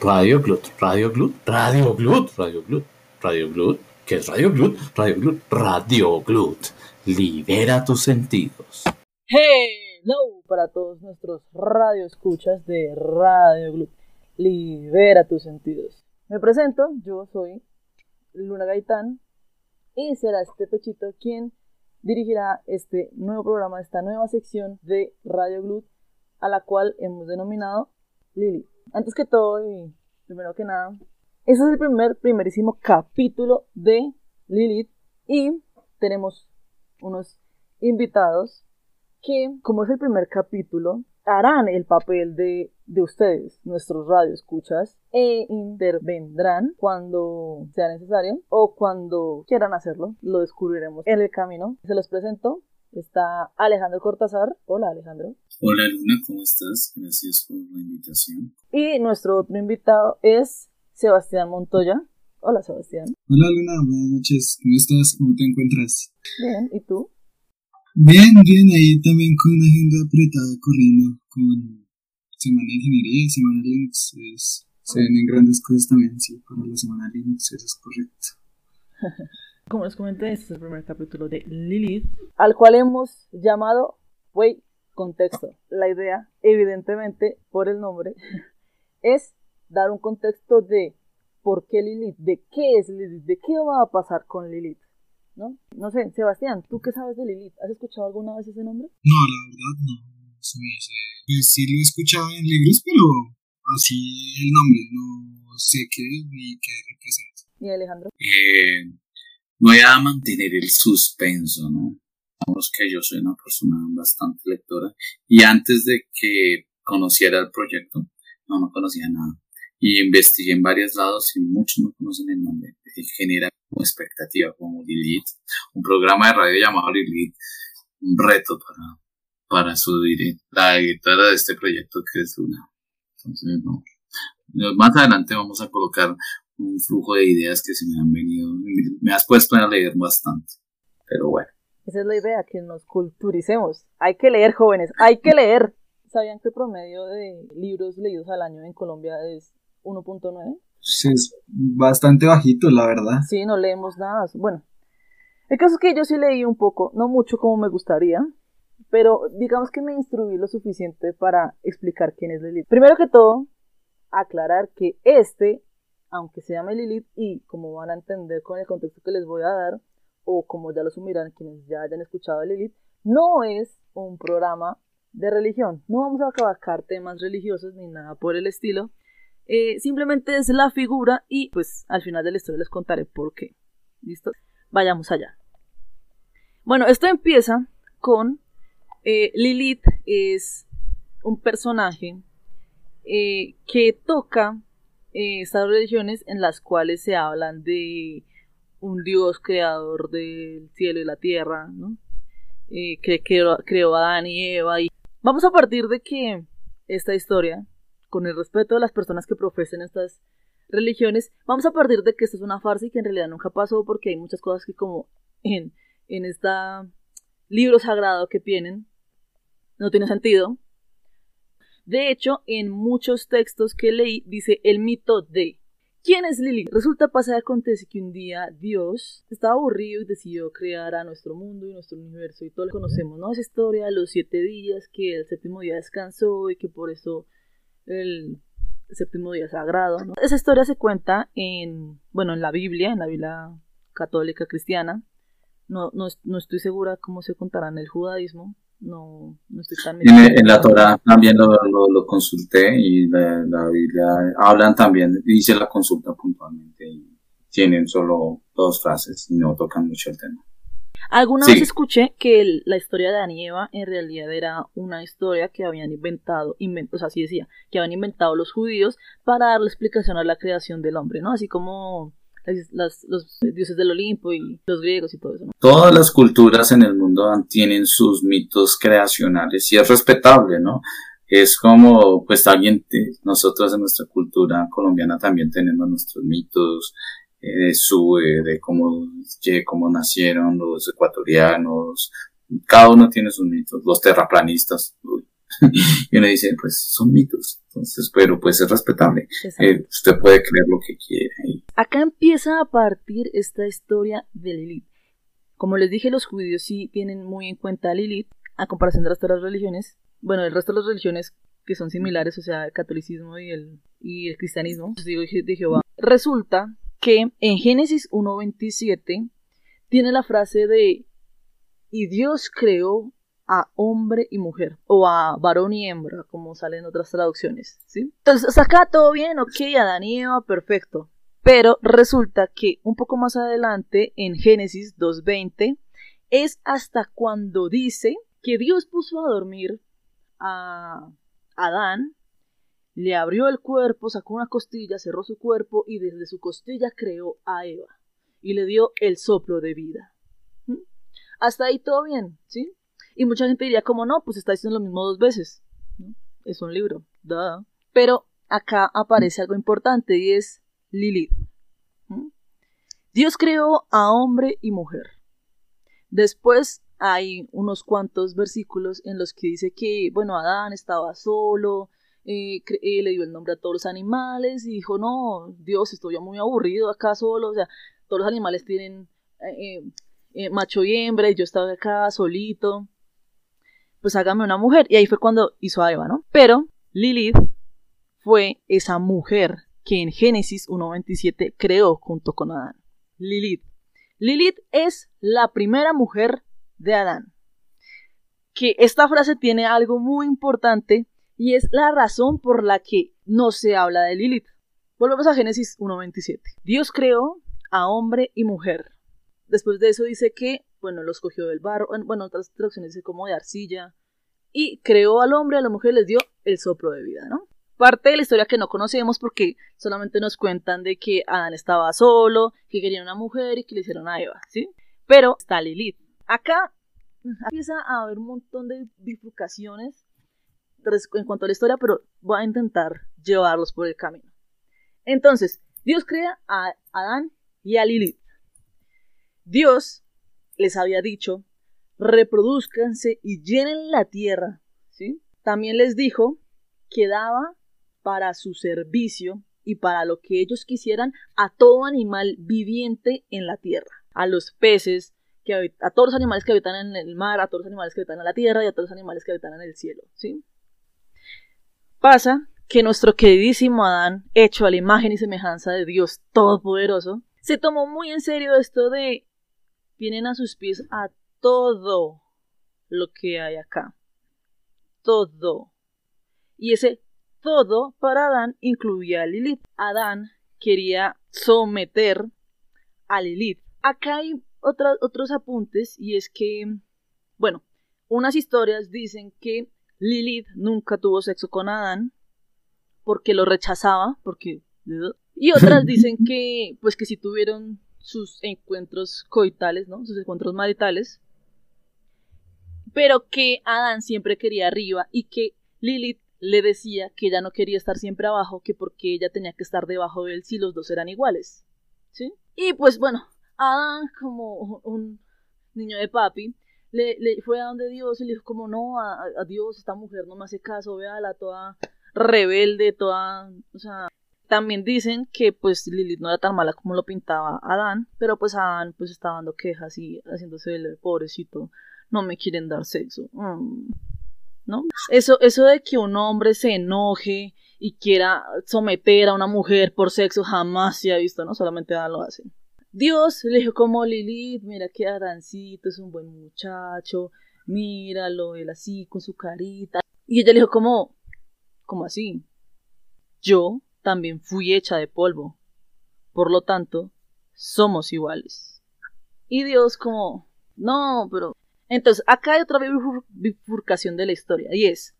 Radio Glut, Radio Glut, Radio Glut, Radio Glut, Radio Glut. ¿Qué es Radio Glut? Radio Glut, Radio Glut. Libera tus sentidos. Hello para todos nuestros radioescuchas de Radio Glut. Libera tus sentidos. Me presento, yo soy Luna Gaitán y será este pechito quien dirigirá este nuevo programa, esta nueva sección de Radio Glut, a la cual hemos denominado Lili. Antes que todo y primero que nada, este es el primer, primerísimo capítulo de Lilith y tenemos unos invitados que, como es el primer capítulo, harán el papel de, de ustedes, nuestros radioescuchas, e intervendrán cuando sea necesario o cuando quieran hacerlo. Lo descubriremos en el camino. Se los presento. Está Alejandro Cortázar. Hola Alejandro. Hola Luna, ¿cómo estás? Gracias por la invitación. Y nuestro otro invitado es Sebastián Montoya. Hola Sebastián. Hola Luna, buenas noches. ¿Cómo estás? ¿Cómo te encuentras? Bien, ¿y tú? Bien, bien, ahí también con una agenda apretada corriendo con Semana de Ingeniería y Semana Linux. Es, se ven en grandes cosas también, sí, para la Semana Linux, eso es correcto. Como les comenté, este es el primer capítulo de Lilith, al cual hemos llamado Wey Contexto. La idea, evidentemente, por el nombre, es dar un contexto de por qué Lilith, de qué es Lilith, de qué va a pasar con Lilith. ¿no? No sé, Sebastián, ¿tú qué sabes de Lilith? ¿Has escuchado alguna vez ese nombre? No, la verdad no. Se me hace... Pues sí lo he escuchado en libros, pero así el nombre, no sé qué ni qué representa. ¿Y Alejandro? Eh, voy a mantener el suspenso, ¿no? Vamos que yo soy una persona bastante lectora y antes de que conociera el proyecto, no, no conocía nada. Y investigué en varios lados y muchos no conocen el nombre. Genera como expectativa, como Lilith, un programa de radio llamado Lilith, un reto para, para subir la editora de este proyecto que es Luna. Entonces, no. Más adelante vamos a colocar un flujo de ideas que se me han venido, me has puesto a leer bastante. Pero bueno. Esa es la idea, que nos culturicemos. Hay que leer, jóvenes, hay que leer. ¿Sabían que el promedio de libros leídos al año en Colombia es 1.9? Sí, es bastante bajito, la verdad. Sí, no leemos nada. Bueno, el caso es que yo sí leí un poco, no mucho como me gustaría, pero digamos que me instruí lo suficiente para explicar quién es Lilith. Primero que todo, aclarar que este, aunque se llame Lilith y como van a entender con el contexto que les voy a dar, o como ya lo sumirán quienes ya hayan escuchado a Lilith, no es un programa de religión. No vamos a acabar temas religiosos ni nada por el estilo. Eh, simplemente es la figura y pues al final de la historia les contaré por qué. ¿Listo? Vayamos allá. Bueno, esto empieza con eh, Lilith es un personaje eh, que toca estas religiones en las cuales se hablan de un dios creador del cielo y la tierra, ¿no? que creó, creó a Adán y Eva. Y vamos a partir de que esta historia con el respeto de las personas que profesen estas religiones, vamos a partir de que esto es una farsa y que en realidad nunca pasó porque hay muchas cosas que como en, en este libro sagrado que tienen, no tiene sentido. De hecho, en muchos textos que leí dice el mito de. ¿Quién es Lili? Resulta pasar acontece que un día Dios estaba aburrido y decidió crear a nuestro mundo y nuestro universo y todo lo conocemos, ¿no? Esa historia de los siete días, que el séptimo día descansó y que por eso el séptimo día sagrado. Esa historia se cuenta en, bueno, en la Biblia, en la Biblia católica cristiana. No, no, no estoy segura cómo se contará en el judaísmo. No, no estoy tan en, en, la Torah también lo, lo, consulté y la, la, Biblia hablan también, hice la consulta puntualmente y tienen solo dos frases y no tocan mucho el tema. Alguna vez escuché que la historia de Adán y Eva en realidad era una historia que habían inventado, o sea, así decía, que habían inventado los judíos para darle explicación a la creación del hombre, ¿no? Así como Todas las culturas en el mundo tienen sus mitos creacionales y es respetable, ¿no? Es como, pues alguien, nosotros en nuestra cultura colombiana también tenemos nuestros mitos, de su, de cómo, cómo nacieron los ecuatorianos, cada uno tiene sus mitos, los terraplanistas, y uno dice, pues son mitos, Entonces, pero pues es respetable. Eh, usted puede creer lo que quiera. y- Acá empieza a partir esta historia de Lilith. Como les dije, los judíos sí tienen muy en cuenta a Lilith, a comparación de las religiones. Bueno, el resto de las religiones que son similares, o sea, el catolicismo y el, y el cristianismo, testigo de Jehová. Resulta que en Génesis 1.27 tiene la frase de y Dios creó a hombre y mujer, o a varón y hembra, como sale en otras traducciones, ¿sí? Entonces, acá todo bien, ok, Adán y Eva, perfecto. Pero resulta que un poco más adelante, en Génesis 2.20, es hasta cuando dice que Dios puso a dormir a Adán, le abrió el cuerpo, sacó una costilla, cerró su cuerpo y desde su costilla creó a Eva y le dio el soplo de vida. ¿Mm? Hasta ahí todo bien, ¿sí? Y mucha gente diría como no, pues está diciendo lo mismo dos veces. ¿no? Es un libro, duh. Pero acá aparece algo importante y es Lilith. Dios creó a hombre y mujer. Después hay unos cuantos versículos en los que dice que, bueno, Adán estaba solo, eh, eh, le dio el nombre a todos los animales y dijo, no, Dios, estoy muy aburrido acá solo, o sea, todos los animales tienen eh, macho y hembra y yo estaba acá solito, pues hágame una mujer. Y ahí fue cuando hizo a Eva, ¿no? Pero Lilith fue esa mujer que en Génesis 1.27 creó junto con Adán. Lilith. Lilith es la primera mujer de Adán. Que esta frase tiene algo muy importante y es la razón por la que no se habla de Lilith. Volvemos a Génesis 1.27. Dios creó a hombre y mujer. Después de eso dice que, bueno, los cogió del barro, en- bueno, otras traducciones dice como de arcilla, y creó al hombre a la mujer les dio el soplo de vida, ¿no? Parte de la historia que no conocemos porque solamente nos cuentan de que Adán estaba solo, que quería una mujer y que le hicieron a Eva, ¿sí? Pero está Lilith. Acá empieza a haber un montón de bifurcaciones en cuanto a la historia, pero voy a intentar llevarlos por el camino. Entonces, Dios crea a Adán y a Lilith. Dios les había dicho, reproduzcanse y llenen la tierra, ¿sí? También les dijo que daba para su servicio y para lo que ellos quisieran a todo animal viviente en la tierra, a los peces, que a todos los animales que habitan en el mar, a todos los animales que habitan en la tierra y a todos los animales que habitan en el cielo, ¿sí? Pasa que nuestro queridísimo Adán, hecho a la imagen y semejanza de Dios Todopoderoso, se tomó muy en serio esto de tienen a sus pies a todo lo que hay acá. Todo. Y ese todo para Adán incluía a Lilith. Adán quería someter a Lilith. Acá hay otra- otros apuntes y es que, bueno, unas historias dicen que Lilith nunca tuvo sexo con Adán porque lo rechazaba, porque... Y otras dicen que, pues que sí tuvieron sus encuentros coitales, ¿no? Sus encuentros maritales, pero que Adán siempre quería arriba y que Lilith le decía que ella no quería estar siempre abajo, que porque ella tenía que estar debajo de él si los dos eran iguales, ¿sí? Y pues bueno, Adán como un niño de papi, le, fue a donde Dios y le dijo como no, a, a Dios, esta mujer no me hace caso, véala toda rebelde, toda, o sea, también dicen que pues Lilith no era tan mala como lo pintaba Adán, pero pues Adán pues estaba dando quejas y haciéndose el pobrecito, no me quieren dar sexo. Mm, ¿No? Eso, eso de que un hombre se enoje y quiera someter a una mujer por sexo jamás se ha visto, ¿no? Solamente Adán lo hace. Dios le dijo como Lilith, mira que Adancito es un buen muchacho, míralo, él así con su carita. Y ella le dijo como, como así? Yo también fui hecha de polvo. Por lo tanto, somos iguales. Y Dios como, no, pero... Entonces, acá hay otra bifur- bifurcación de la historia, y es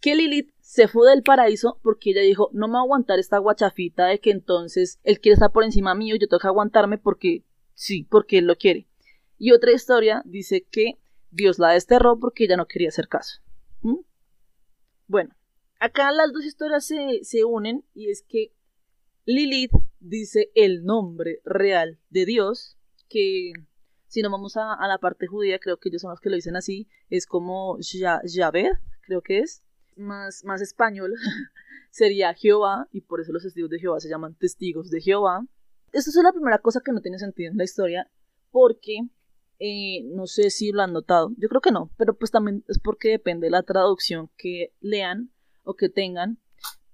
que Lilith se fue del paraíso porque ella dijo, no me voy a aguantar esta guachafita de que entonces él quiere estar por encima mío y yo tengo que aguantarme porque sí, porque él lo quiere. Y otra historia dice que Dios la desterró porque ella no quería hacer caso. Bueno, acá las dos historias se, se unen y es que Lilith dice el nombre real de Dios, que si no vamos a, a la parte judía, creo que ellos son los que lo dicen así, es como Ya- Yahvé, creo que es. más, más español sería Jehová, y por eso los testigos de Jehová se llaman testigos de Jehová. Esto es la primera cosa que no tiene sentido en la historia, porque eh, no sé si lo han notado, yo creo que no, pero pues también es porque depende de la traducción que lean o que tengan,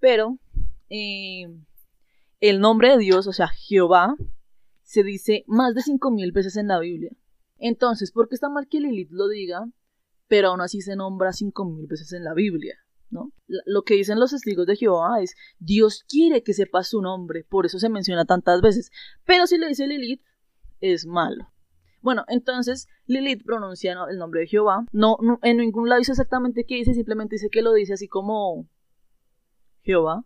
pero eh, el nombre de Dios, o sea, Jehová, se dice más de cinco mil veces en la Biblia. Entonces, ¿por qué está mal que Lilith lo diga, pero aún así se nombra cinco mil veces en la Biblia? ¿no? Lo que dicen los testigos de Jehová es, Dios quiere que sepa su nombre, por eso se menciona tantas veces. Pero si le dice Lilith, es malo. Bueno, entonces Lilith pronuncia el nombre de Jehová. No, en ningún lado dice exactamente qué dice, simplemente dice que lo dice así como Jehová.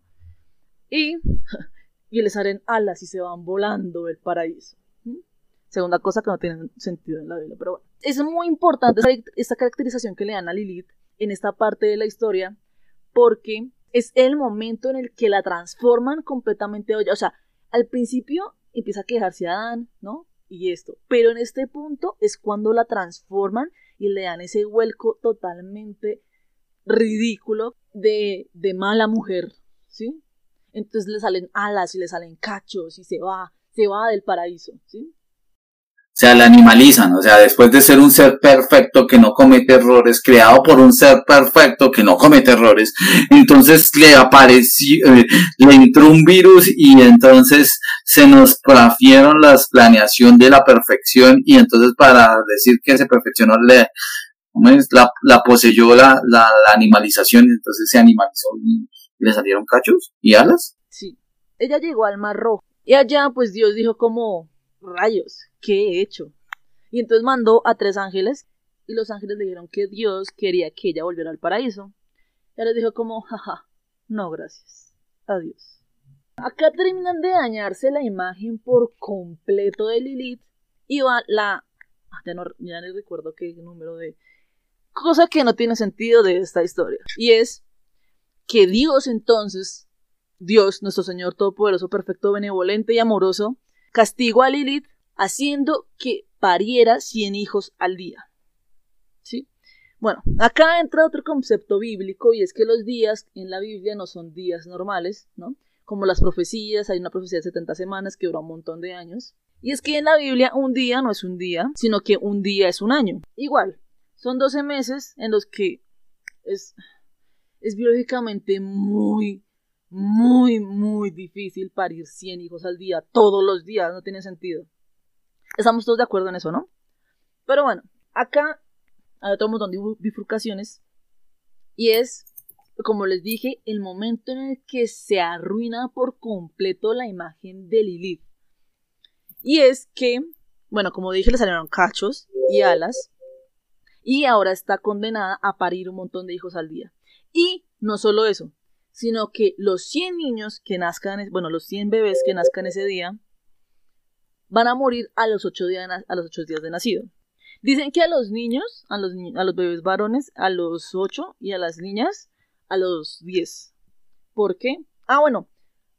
Y, y les salen alas y se van volando del paraíso. Segunda cosa que no tiene sentido en la Biblia, pero bueno. Es muy importante esta caracterización que le dan a Lilith en esta parte de la historia, porque es el momento en el que la transforman completamente. O sea, al principio empieza a quejarse a Adán, ¿no? Y esto. Pero en este punto es cuando la transforman y le dan ese vuelco totalmente ridículo de, de mala mujer, ¿sí? Entonces le salen alas y le salen cachos y se va, se va del paraíso, ¿sí? Sea, la animalizan, o sea, después de ser un ser perfecto que no comete errores, creado por un ser perfecto que no comete errores, entonces le apareció, eh, le entró un virus y entonces se nos trafieron la planeación de la perfección y entonces para decir que se perfeccionó le, la, la poseyó la, la, la animalización, entonces se animalizó y le salieron cachos y alas. Sí, ella llegó al Mar Rojo y allá pues Dios dijo como rayos, ¿qué he hecho? Y entonces mandó a tres ángeles y los ángeles le dijeron que Dios quería que ella volviera al paraíso. Ella les dijo como, jaja, no gracias, adiós. Acá terminan de dañarse la imagen por completo de Lilith y va la... Ah, ya no, ya no recuerdo qué número de... Cosa que no tiene sentido de esta historia. Y es que Dios entonces, Dios, nuestro Señor Todopoderoso, perfecto, benevolente y amoroso, castigó a Lilith haciendo que pariera 100 hijos al día. ¿Sí? Bueno, acá entra otro concepto bíblico y es que los días en la Biblia no son días normales, ¿no? Como las profecías, hay una profecía de 70 semanas que dura un montón de años. Y es que en la Biblia un día no es un día, sino que un día es un año. Igual, son 12 meses en los que es, es biológicamente muy, muy, muy difícil parir 100 hijos al día, todos los días, no tiene sentido. Estamos todos de acuerdo en eso, ¿no? Pero bueno, acá hay otro montón de bifurcaciones. Y es, como les dije, el momento en el que se arruina por completo la imagen de Lilith. Y es que, bueno, como dije, le salieron cachos y alas. Y ahora está condenada a parir un montón de hijos al día. Y no solo eso, sino que los 100 niños que nazcan, bueno, los 100 bebés que nazcan ese día, van a morir a los ocho días, a los días de nacido. Dicen que a los niños, a los, a los bebés varones, a los ocho y a las niñas a los diez. ¿Por qué? Ah, bueno,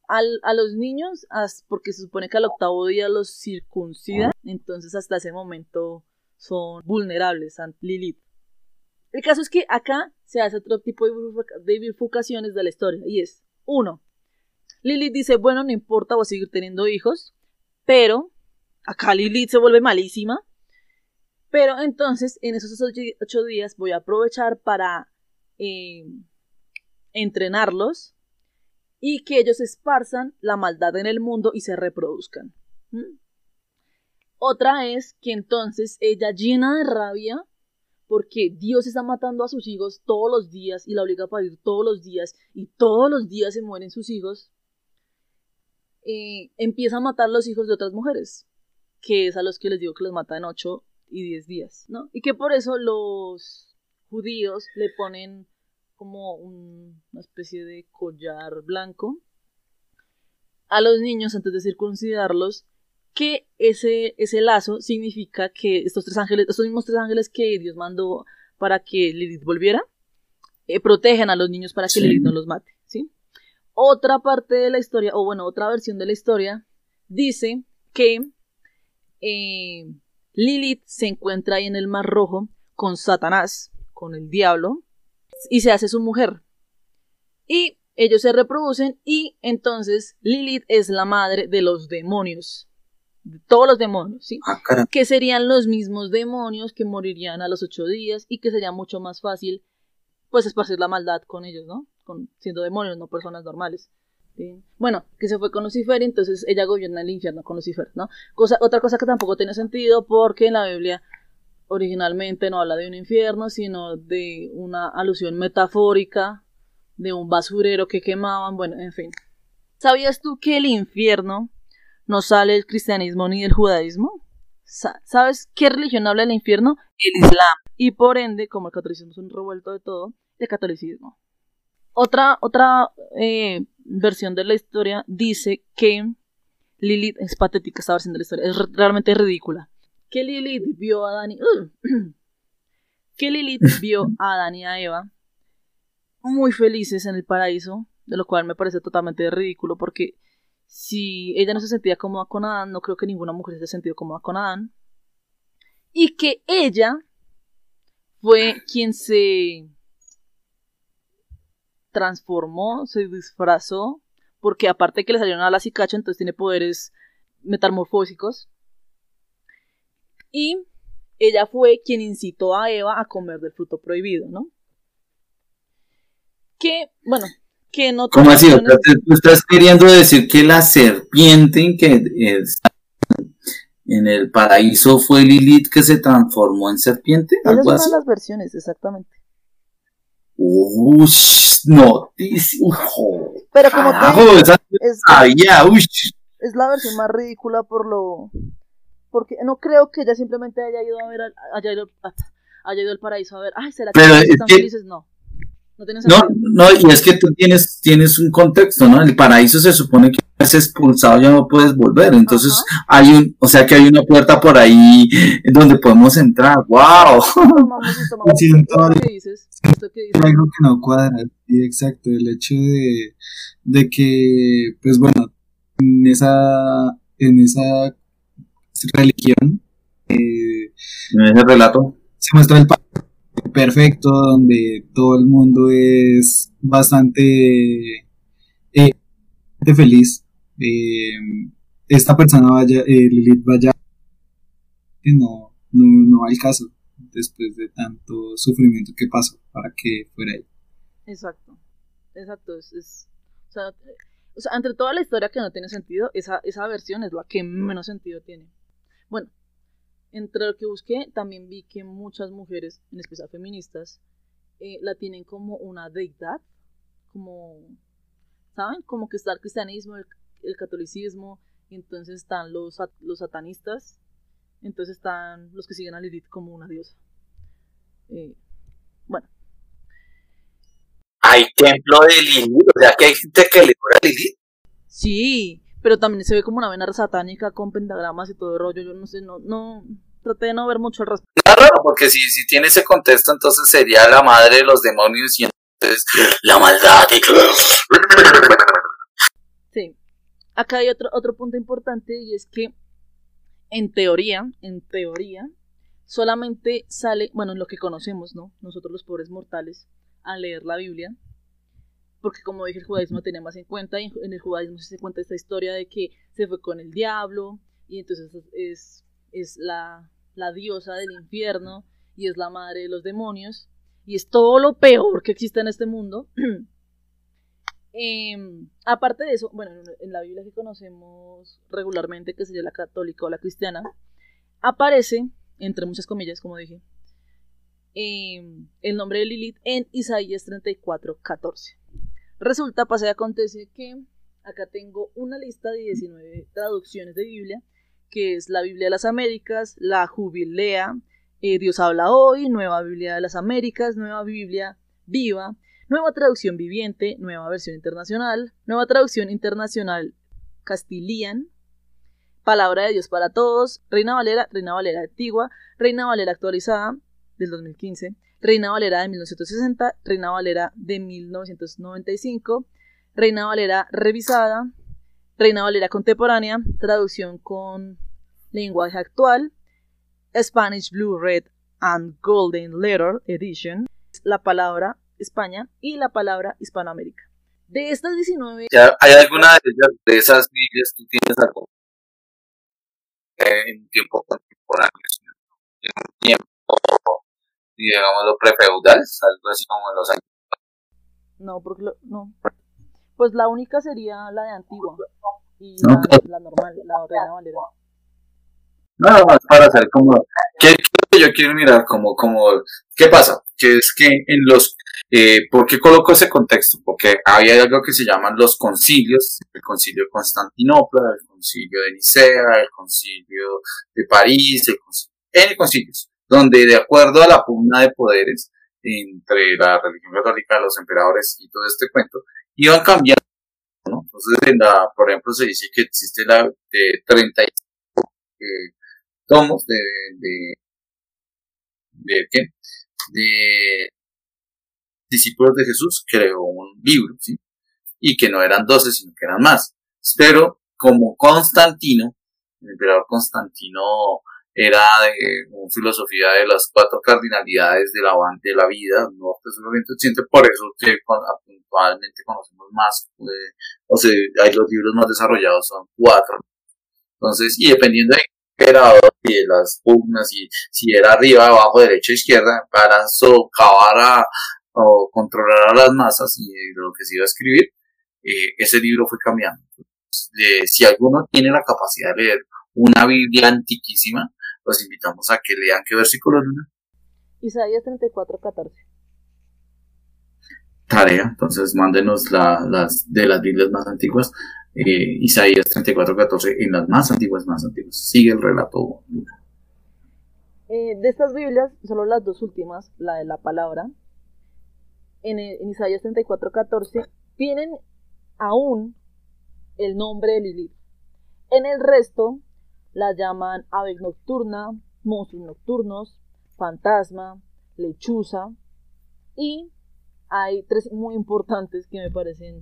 a los niños, porque se supone que al octavo día los circuncidan, entonces hasta ese momento son vulnerables ante Lilith. El caso es que acá se hace otro tipo de bifurcaciones de la historia, y es, uno, Lilith dice, bueno, no importa, voy a seguir teniendo hijos, pero acá Lilith se vuelve malísima. Pero entonces, en esos ocho, días voy a aprovechar para eh, entrenarlos y que ellos esparzan la maldad en el mundo y se reproduzcan. ¿Mm? Otra es que entonces ella llena de rabia porque Dios está matando a sus hijos todos los días y la obliga a parir todos los días y todos los días se mueren sus hijos. Empieza a matar los hijos de otras mujeres que es a los que les digo que los mata en 8 y 10 días, ¿no? Y que por eso los judíos le ponen como una especie de collar blanco a los niños antes de circuncidarlos, que ese, ese lazo significa que estos tres ángeles, estos mismos tres ángeles que Dios mandó para que Lilith volviera, eh, protegen a los niños para que Lilith no los mate, ¿sí? Otra parte de la historia, o bueno, otra versión de la historia, dice que eh, Lilith se encuentra ahí en el Mar Rojo con Satanás, con el diablo, y se hace su mujer. Y ellos se reproducen y entonces Lilith es la madre de los demonios. De todos los demonios, ¿sí? Ah. Que serían los mismos demonios que morirían a los ocho días y que sería mucho más fácil, pues, esparcir la maldad con ellos, ¿no? Con, siendo demonios, no personas normales. ¿sí? Bueno, que se fue con Lucifer y entonces ella gobierna el infierno con Lucifer, ¿no? Cosa, otra cosa que tampoco tiene sentido porque en la Biblia originalmente no habla de un infierno, sino de una alusión metafórica de un basurero que quemaban, bueno, en fin. ¿Sabías tú que el infierno no sale del cristianismo ni del judaísmo? Sa- ¿Sabes qué religión habla del infierno? El Islam. Y por ende, como el catolicismo es un revuelto de todo, el catolicismo. Otra, otra eh, versión de la historia dice que Lilith es patética esta versión de la historia, es re- realmente ridícula. Que Lilith vio a y, que Lilith vio a Adán y a Eva muy felices en el paraíso, de lo cual me parece totalmente ridículo porque si ella no se sentía cómoda con Adán, no creo que ninguna mujer se haya sentido cómoda con Adán. Y que ella fue quien se transformó, se disfrazó, porque aparte que le salieron alas y entonces tiene poderes metamorfósicos. Y ella fue quien incitó a Eva a comer del fruto prohibido, ¿no? Que, bueno, que no ¿Cómo así? Te- ¿Tú estás queriendo decir que la serpiente que está en el paraíso fue Lilith que se transformó en serpiente? Esa es ¿Algo una así? de las versiones, exactamente. Ush, noticia. Ujo. Pero como te Carajo, digo, esa es, sabía, es la versión más ridícula por lo... Porque no creo que ella simplemente haya ido a ver, al- haya ido, haya ido al paraíso a ver, ay, ¿será que Pero todos es están que- felices? No, no tiene No, y es que tú tienes, tienes un contexto, ¿no? El paraíso se supone que es expulsado, ya no puedes volver. Entonces hay un, o sea que hay una puerta por ahí donde podemos entrar. ¡Wow! Tomamos tomamos. Siento Esto que dices, esto que dices. Hay algo que no cuadra, sí, exacto, el hecho de, de que, pues bueno, en esa, en esa religión eh, En ese relato. se muestra el pa- perfecto, donde todo el mundo es bastante eh, feliz. Eh, esta persona vaya, eh, Lilith vaya, que no, no, no al caso, después de tanto sufrimiento que pasó para que fuera ahí. Exacto, exacto. Es, es- o, sea, o sea, entre toda la historia que no tiene sentido, esa, esa versión es la que menos sentido tiene. Bueno, entre lo que busqué, también vi que muchas mujeres, en especial feministas, eh, la tienen como una deidad, como, ¿saben? Como que está el cristianismo, el, el catolicismo, y entonces están los, los satanistas, entonces están los que siguen a Lilith como una diosa. Eh, bueno. Hay templo de Lilith, o sea que hay gente que le ora a Lilith. Sí, pero también se ve como una vena satánica con pentagramas y todo el rollo. Yo no sé, no, no, traté de no ver mucho al respecto. Está raro, porque si, si tiene ese contexto, entonces sería la madre de los demonios y entonces la maldad. Sí. Acá hay otro, otro punto importante y es que en teoría, en teoría, solamente sale, bueno, lo que conocemos, ¿no? Nosotros los pobres mortales, al leer la Biblia, porque como dije, el judaísmo tenía más en cuenta, y en- el judaísmo se cuenta esta historia de que se fue con el diablo, y entonces es, es, la, la diosa del infierno, y es la madre de los demonios, y es todo lo peor que existe en este mundo. Em, aparte de eso, bueno, en- en la Biblia que conocemos regularmente, que sería la católica o la cristiana, aparece, entre muchas comillas, como dije, em, el nombre de Lilith en Isaías 34, 14. Resulta, pasa y acontece que acá tengo una lista de 19 traducciones de Biblia, que es la Biblia de las Américas, la Jubilea, eh, Dios habla hoy, Nueva Biblia de las Américas, Nueva Biblia viva, Nueva traducción viviente, nueva versión internacional, nueva traducción internacional castilian, Palabra de Dios para todos, Reina Valera, Reina Valera antigua, Reina Valera actualizada del 2015, Reina Valera de 1960, Reina Valera de 1995, Reina Valera revisada, Reina Valera contemporánea, traducción con lenguaje actual, Spanish Blue, Red and Golden Letter Edition, la palabra España y la palabra Hispanoamérica. De estas 19... ¿Hay alguna de, esas Biblias tú tienes algo en tiempo contemporáneo? En tiempo, digámoslo, prefeudal, algo así como en los años. No, porque no. Pues la única sería la de Antigua y la, la normal, la Reina Valera. Nada más para hacer como, ¿qué, yo quiero mirar? Como, como, ¿qué pasa? Que es que en los, eh, ¿por qué coloco ese contexto? Porque había algo que se llaman los concilios, el concilio de Constantinopla, el concilio de Nicea, el concilio de París, el concilio, N concilios, donde de acuerdo a la pugna de poderes entre la religión católica, los emperadores y todo este cuento, iban cambiando, ¿no? Entonces, en la, por ejemplo, se dice que existe la de 30 eh, tomos de, de, de, ¿qué? de discípulos de Jesús, creó un libro, ¿sí? Y que no eran 12, sino que eran más. Pero como Constantino, el emperador Constantino era de una filosofía de las cuatro cardinalidades de la, de la vida, norte, sur, oriente, occidente, por eso que actualmente conocemos más, o sea, hay los libros más desarrollados son cuatro. Entonces, y dependiendo de emperador y de las pugnas y si era arriba, abajo, derecha, izquierda, para socavar o controlar a las masas y lo que se iba a escribir, eh, ese libro fue cambiando. si alguno tiene la capacidad de leer una Biblia antiquísima, los invitamos a que lean qué versículo luna. Isaías 34, 14. Tarea, entonces mándenos la, las de las Biblias más antiguas eh, Isaías 34:14 en las más antiguas, más antiguas. Sigue el relato. Eh, de estas Biblias, solo las dos últimas, la de la palabra, en, en Isaías 34:14, tienen aún el nombre de Lilith. En el resto, la llaman ave nocturna, monstruos nocturnos, fantasma, lechuza, y hay tres muy importantes que me parecen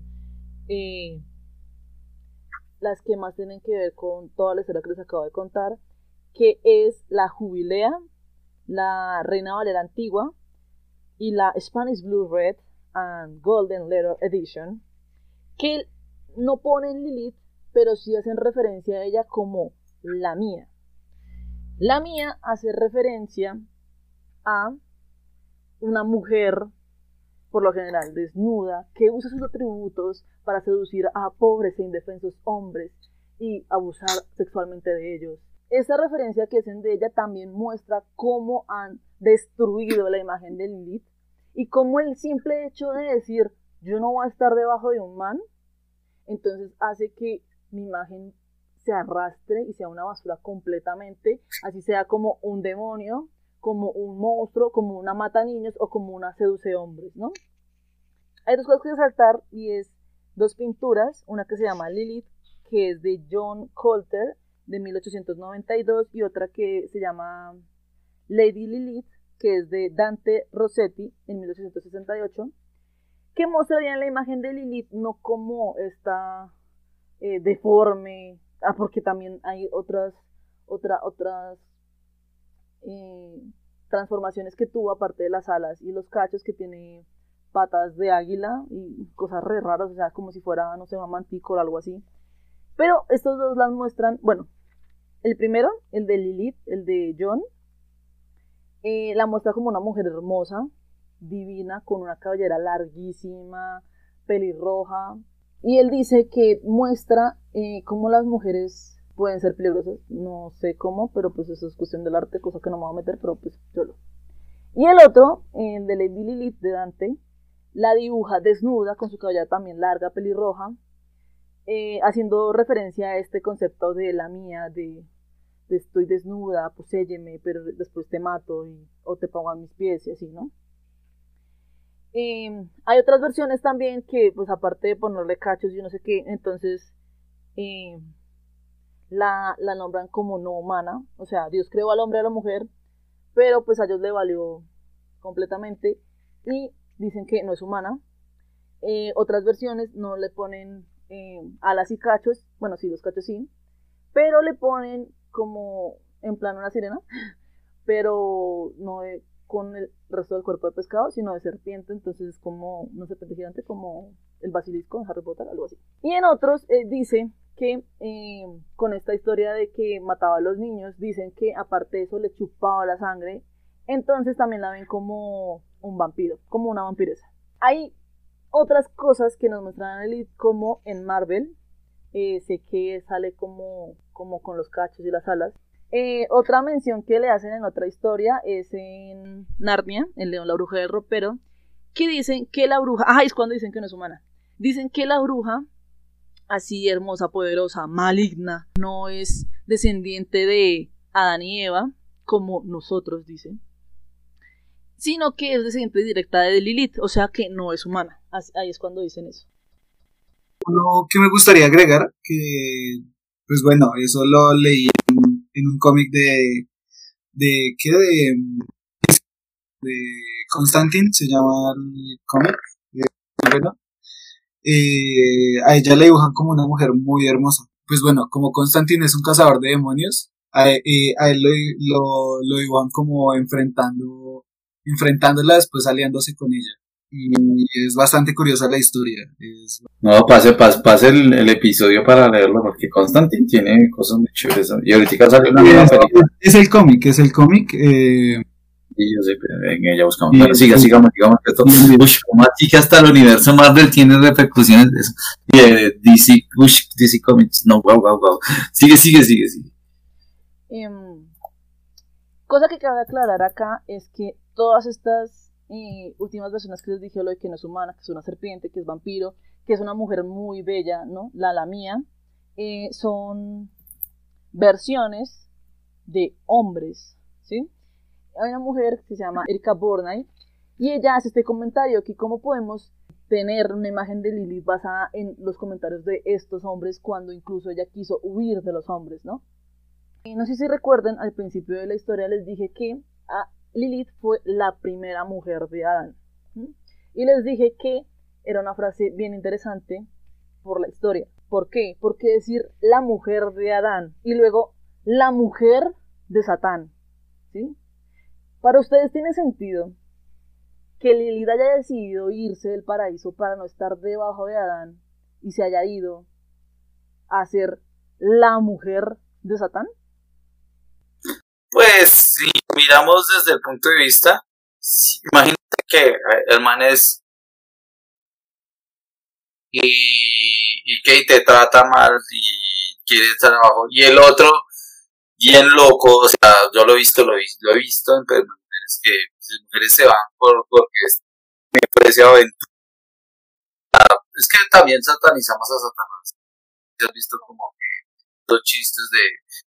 eh, las que más tienen que ver con toda la historia que les acabo de contar, que es la Jubilea, la Reina Valera Antigua y la Spanish Blue Red and Golden Letter Edition, que no ponen Lilith, pero sí hacen referencia a ella como la mía. La mía hace referencia a una mujer por lo general desnuda, que usa sus atributos para seducir a pobres e indefensos hombres y abusar sexualmente de ellos. Esa referencia que hacen de ella también muestra cómo han destruido la imagen de Lilith y cómo el simple hecho de decir yo no voy a estar debajo de un man, entonces hace que mi imagen se arrastre y sea una basura completamente, así sea como un demonio como un monstruo, como una mata niños o como una seduce hombres, ¿no? Hay dos cosas que resaltar y es dos pinturas, una que se llama Lilith, que es de John Colter de 1892 y otra que se llama Lady Lilith, que es de Dante Rossetti en 1868, que mostrarían la imagen de Lilith no como esta eh, deforme, ah, porque también hay otras, otra, otras eh, transformaciones que tuvo aparte de las alas y los cachos que tiene patas de águila y cosas re raras, o sea, como si fuera, no sé, mantico o algo así. Pero estos dos las muestran, bueno, el primero, el de Lilith, el de John, eh, la muestra como una mujer hermosa, divina, con una cabellera larguísima, pelirroja. Y él dice que muestra eh, cómo las mujeres pueden ser peligrosos, no sé cómo, pero pues eso es cuestión del arte, cosa que no me voy a meter, pero pues yo lo. Y el otro, el de Lady Lilith de Dante, la dibuja desnuda, con su cabellera también larga, pelirroja, eh, haciendo referencia a este concepto de la mía, de, estoy desnuda, pues pero después te mato y, o te pongo a mis pies y así, ¿no? Em, hay otras versiones también que, pues aparte de ponerle cachos y no sé qué, entonces eh, la, la nombran como no humana, o sea, Dios creó al hombre y a la mujer, pero pues a ellos le valió completamente y dicen que no es humana. Eh, otras versiones no le ponen eh, alas y cachos, bueno, sí, los cachos sí, pero le ponen como en plan una sirena, pero no con el resto del cuerpo de pescado, sino de serpiente, entonces es como, no serpiente gigante, como el basilisco en Harry Potter, algo así. Y en otros eh, dice que eh, con esta historia de que mataba a los niños, dicen que aparte de eso le chupaba la sangre, entonces también la ven como un vampiro, como una vampiresa. Hay otras cosas que nos muestran a Elite como en Marvel, eh, sé que sale como, como con los cachos y las alas. Eh, otra mención que le hacen en otra historia es en Narnia, el león, la bruja del ropero, que dicen que la bruja, ah, es cuando dicen que no es humana, dicen que la bruja así hermosa, poderosa, maligna, no es descendiente de Adán y Eva, como nosotros dicen, sino que es descendiente directa de Lilith, o sea que no es humana. Ahí es cuando dicen eso. Lo que me gustaría agregar, que pues bueno, eso lo leí un cómic de, de, ¿qué? De, de Constantine, se llama el cómic, bueno, eh, a ella le dibujan como una mujer muy hermosa. Pues bueno, como Constantine es un cazador de demonios, a, eh, él lo, lo, dibujan como enfrentando, enfrentándola después aliándose con ella. Y es bastante curiosa la historia. No, pase, pase, pase el, episodio para leerlo, porque Constantine tiene cosas muy chéveres. Y ahorita sale una nueva película. Es el cómic, es el cómic. Eh, Sí, yo sé, pero venga, ya buscamos. Bueno, siga, sigamos, sigamos. Esto, uy, como así que hasta el universo Marvel tiene repercusiones de eso. Y eh, DC, uy, DC Comics, no, wow, wow, wow. Sigue, sigue, sigue, sigue. Um, cosa que cabe aclarar acá es que todas estas últimas versiones que les dije, lo de que no es humana, que es una serpiente, que es vampiro, que es una mujer muy bella, ¿no? La, la mía, eh, son versiones de hombres, ¿sí? hay una mujer que se llama Erika Bornay y ella hace este comentario que cómo podemos tener una imagen de Lilith basada en los comentarios de estos hombres cuando incluso ella quiso huir de los hombres, ¿no? Y no sé si recuerden, al principio de la historia les dije que a Lilith fue la primera mujer de Adán. Y les dije que era una frase bien interesante por la historia. ¿Por qué? Porque decir la mujer de Adán y luego la mujer de Satán, ¿sí? Para ustedes tiene sentido que Lilith haya decidido irse del paraíso para no estar debajo de Adán y se haya ido a ser la mujer de Satán? Pues si miramos desde el punto de vista, imagínate que el man es y, y que te trata mal y quiere estar abajo y el otro bien loco, o sea, yo lo he visto, lo he, lo he visto en mujeres que las mujeres se van por, porque me parece aventura. Es que también satanizamos a Satanás. has visto como que los chistes de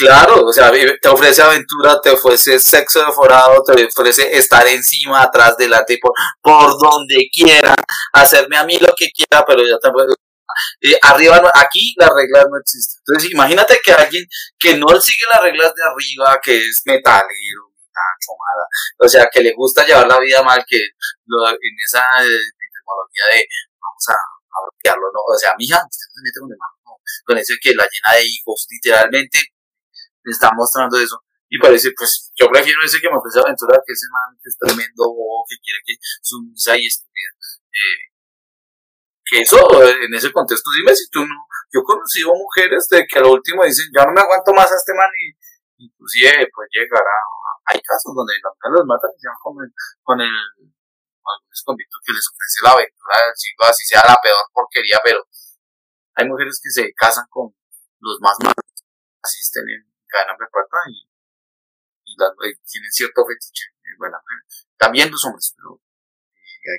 Claro, o sea, te ofrece aventura, te ofrece sexo deforado, te ofrece estar encima, atrás, delante, por, por donde quiera, hacerme a mí lo que quiera, pero ya tampoco, eh, arriba, aquí las reglas no existen. Entonces, imagínate que alguien que no sigue las reglas de arriba, que es metalero, chomada, o sea, que le gusta llevar la vida mal, que en esa tecnología de vamos a, bloquearlo, ¿no? O sea, mija, usted no se mete con el ¿no? con eso que la llena de hijos, literalmente, está mostrando eso. Y parece, pues, yo prefiero ese que me ofrece aventura que ese man que es tremendo o que quiere que su misa y estúpida. Eh, que eso, en ese contexto, dime si tú no, yo he conocido mujeres de que al último dicen, ya no me aguanto más a este man y inclusive pues llegará, hay casos donde las los matan y se van con el, con el, que les ofrece la aventura del siglo, así sea la peor porquería, pero hay mujeres que se casan con los más malos, asisten en cadena perpetua y, y, tienen cierto fetiche, eh, bueno, también los hombres, pero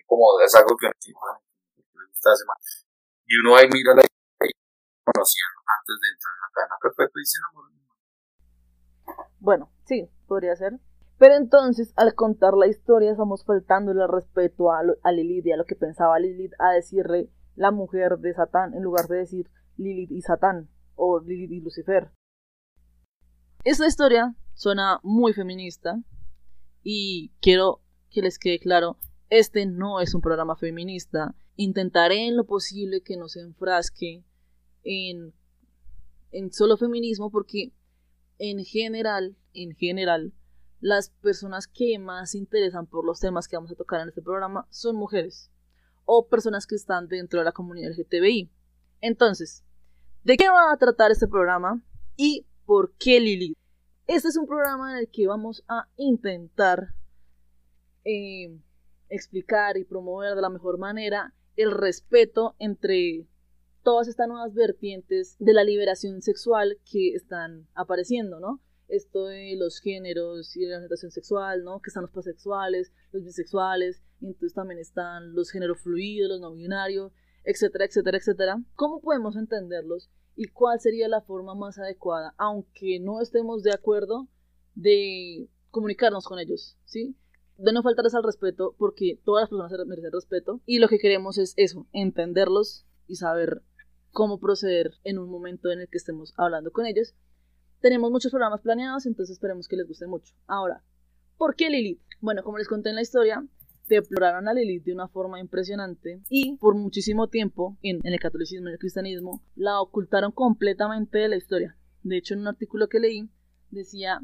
como es algo que y uno ahí mira la conocían antes de entrar en la cadena perpetua y se Bueno, sí, podría ser. Pero entonces, al contar la historia, estamos faltándole respeto a, a Lilith y a lo que pensaba Lilith a decirle la mujer de Satán en lugar de decir Lilith y Satán o Lilith y Lucifer. Esta historia suena muy feminista y quiero que les quede claro, este no es un programa feminista intentaré en lo posible que no se enfrasque en, en solo feminismo porque en general, en general, las personas que más se interesan por los temas que vamos a tocar en este programa son mujeres. o personas que están dentro de la comunidad LGTBI. Entonces, ¿de qué va a tratar este programa y por qué Lilith? Este es un programa en el que vamos a intentar eh, explicar y promover de la mejor manera el respeto entre todas estas nuevas vertientes de la liberación sexual que están apareciendo, ¿no? Esto de los géneros y la orientación sexual, ¿no? Que están los pansexuales, los bisexuales, y entonces también están los géneros fluidos, los no binarios, etcétera, etcétera, etcétera. ¿Cómo podemos entenderlos y cuál sería la forma más adecuada, aunque no estemos de acuerdo, de comunicarnos con ellos, ¿sí? De no faltarles al respeto, porque todas las personas merecen respeto, y lo que queremos es eso, entenderlos y saber cómo proceder en un momento en el que estemos hablando con ellos. Tenemos muchos programas planeados, entonces esperemos que les guste mucho. Ahora, ¿por qué Lilith? Bueno, como les conté en la historia, deploraron a Lilith de una forma impresionante y por muchísimo tiempo en, el catolicismo y el cristianismo la ocultaron completamente de la historia. De hecho, en un artículo que leí decía,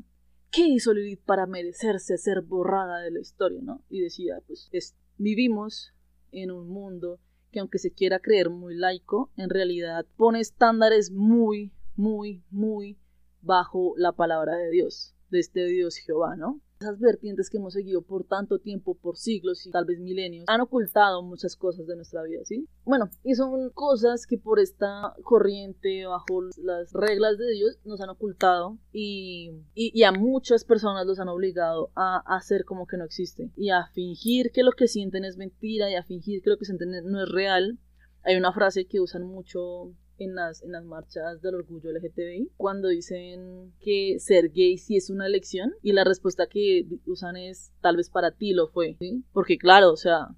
¿qué hizo Lilith para merecerse ser borrada de la historia? ¿no? Y decía, pues vivimos en un mundo que aunque se quiera creer muy laico, en realidad pone estándares muy, muy, muy bajo la palabra de Dios, de este Dios Jehová, ¿no? Esas vertientes que hemos seguido por tanto tiempo, por siglos y tal vez milenios, han ocultado muchas cosas de nuestra vida, ¿sí? Bueno, y son cosas que por esta corriente, bajo las reglas de Dios, nos han ocultado y, y, a muchas personas los han obligado a, hacer como que no existe y a fingir que lo que sienten es mentira y a fingir que lo que sienten no es real. Hay una frase que usan mucho en las, en las marchas del orgullo LGTBI cuando dicen que ser gay sí es una elección y la respuesta que usan es tal vez para ti lo fue. Porque claro, o sea,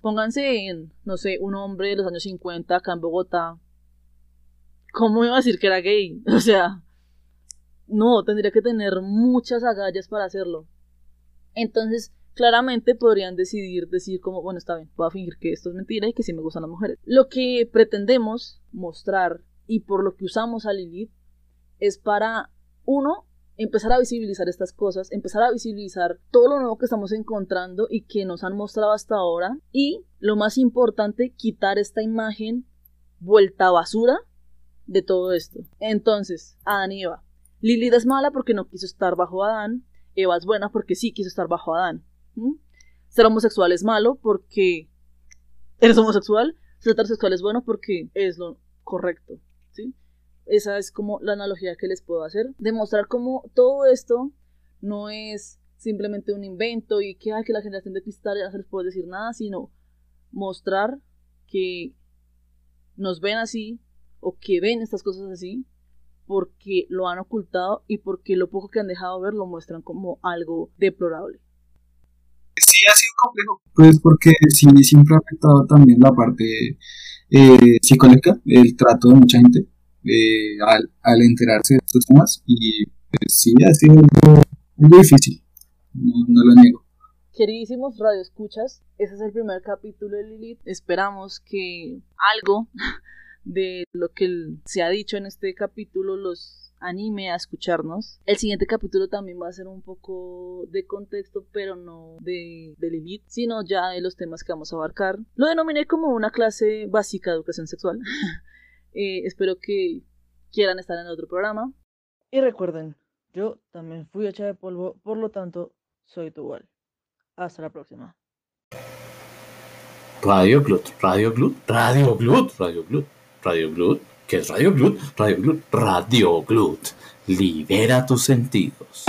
pónganse en, no sé, un hombre de los años 50 acá en Bogotá. ¿Cómo iba a decir que era gay? O sea, no, tendría que tener muchas agallas para hacerlo. Entonces, claramente podrían decidir decir como, bueno, está bien, voy a fingir que esto es mentira y que sí me gustan las mujeres. Lo que pretendemos mostrar y por lo que usamos a Lilith es para, uno, empezar a visibilizar estas cosas, empezar a visibilizar todo lo nuevo que estamos encontrando y que nos han mostrado hasta ahora y, lo más importante, quitar esta imagen vuelta a basura de todo esto. Entonces, Adán y Eva. Lilith es mala porque no quiso estar bajo Adán, Eva es buena porque sí quiso estar bajo Adán. Ser homosexual es malo porque eres homosexual. Ser heterosexual es bueno porque es lo correcto. ¿sí? Esa es como la analogía que les puedo hacer. Demostrar cómo todo esto no es simplemente un invento y que, hay que la generación de cristal ya no se les puede decir nada, sino mostrar que nos ven así o que ven estas cosas así porque lo han ocultado y porque lo poco que han dejado ver lo muestran como algo deplorable sí ha sido complejo. Pues porque sí siempre ha afectado también la parte eh, psicológica, el trato de mucha gente eh, al, enterarse de estos temas y pues sí ha sido muy difícil, no, lo niego. Queridísimos radioescuchas, ese es el primer capítulo de Lilith. Esperamos que algo de lo que se ha dicho en este capítulo los anime a escucharnos. El siguiente capítulo también va a ser un poco de contexto, pero no de, de Lilith, sino ya de los temas que vamos a abarcar. Lo denominé como una clase básica de educación sexual. Eh, espero que quieran estar en otro programa. Y recuerden, yo también fui hecha de polvo, por lo tanto, soy tu igual. Hasta la próxima. Radio Glut, Radio Glut, Radio Glut, Radio Glut, Radio Glut. ¿Qué es Radio Glut? Radio Glut, Radio Glut. Libera tus sentidos.